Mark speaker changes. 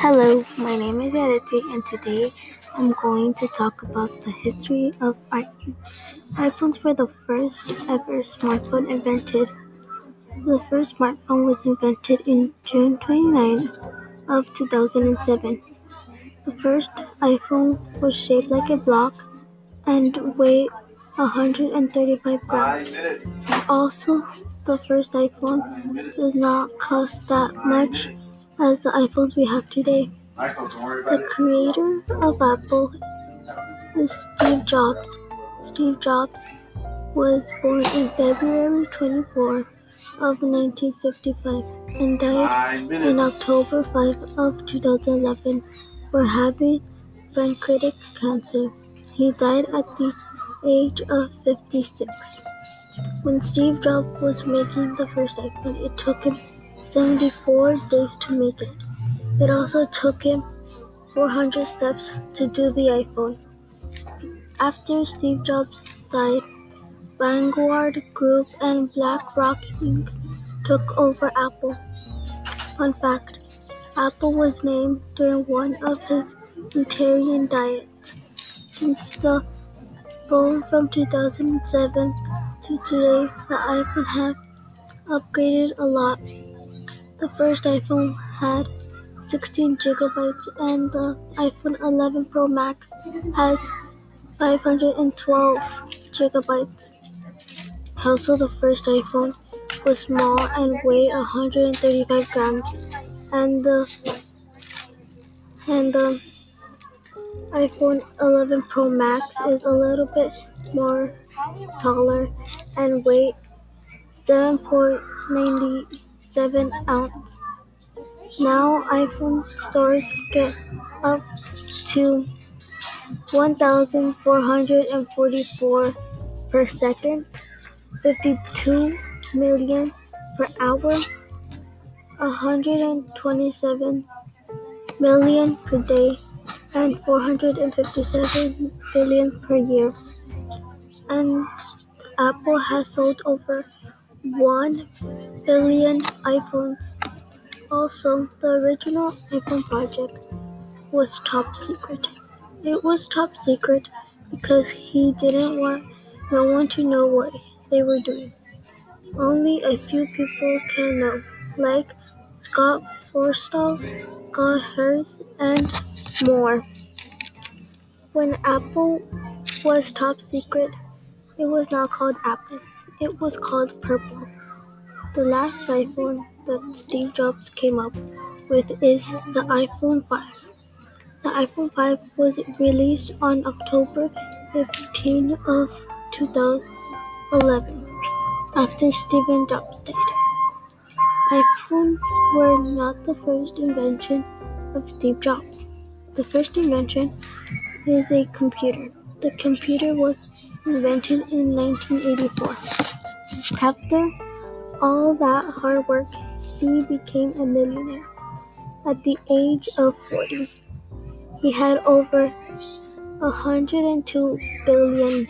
Speaker 1: Hello, my name is Aditi, and today I'm going to talk about the history of iPhones. iPhones were the first ever smartphone invented. The first smartphone was invented in June 29 of 2007. The first iPhone was shaped like a block and weighed 135 grams. Also, the first iPhone does not cost that much as the iPhones we have today. The creator of Apple is Steve Jobs. Steve Jobs was born in February 24 of 1955 and died in October 5 of 2011 for having pancreatic cancer. He died at the age of 56. When Steve Jobs was making the first iPhone, it took him 74 days to make it. It also took him 400 steps to do the iPhone. After Steve Jobs died, Vanguard Group and BlackRock Inc. took over Apple. Fun fact Apple was named during one of his vegetarian diets. Since the phone from 2007 to today, the iPhone has upgraded a lot. The first iPhone had 16 gigabytes and the iPhone 11 Pro Max has 512 gigabytes. Also, the first iPhone was small and weighed 135 grams, and the and the iPhone 11 Pro Max is a little bit more taller and weight 7.90 seven ounce. Now iPhone stores get up to 1,444 per second, 52 million per hour, 127 million per day, and 457 billion per year. And Apple has sold over 1 billion iPhones. Also, the original iPhone project was top secret. It was top secret because he didn't want no one to know what they were doing. Only a few people can know, like Scott Forstall, Scott Hurst, and more. When Apple was top secret, it was not called Apple. It was called Purple. The last iPhone that Steve Jobs came up with is the iPhone 5. The iPhone 5 was released on October 15 of 2011 after Steve Jobs died. iPhones were not the first invention of Steve Jobs. The first invention is a computer. The computer was invented in 1984. After all that hard work, he became a millionaire at the age of 40. He had over $102 billion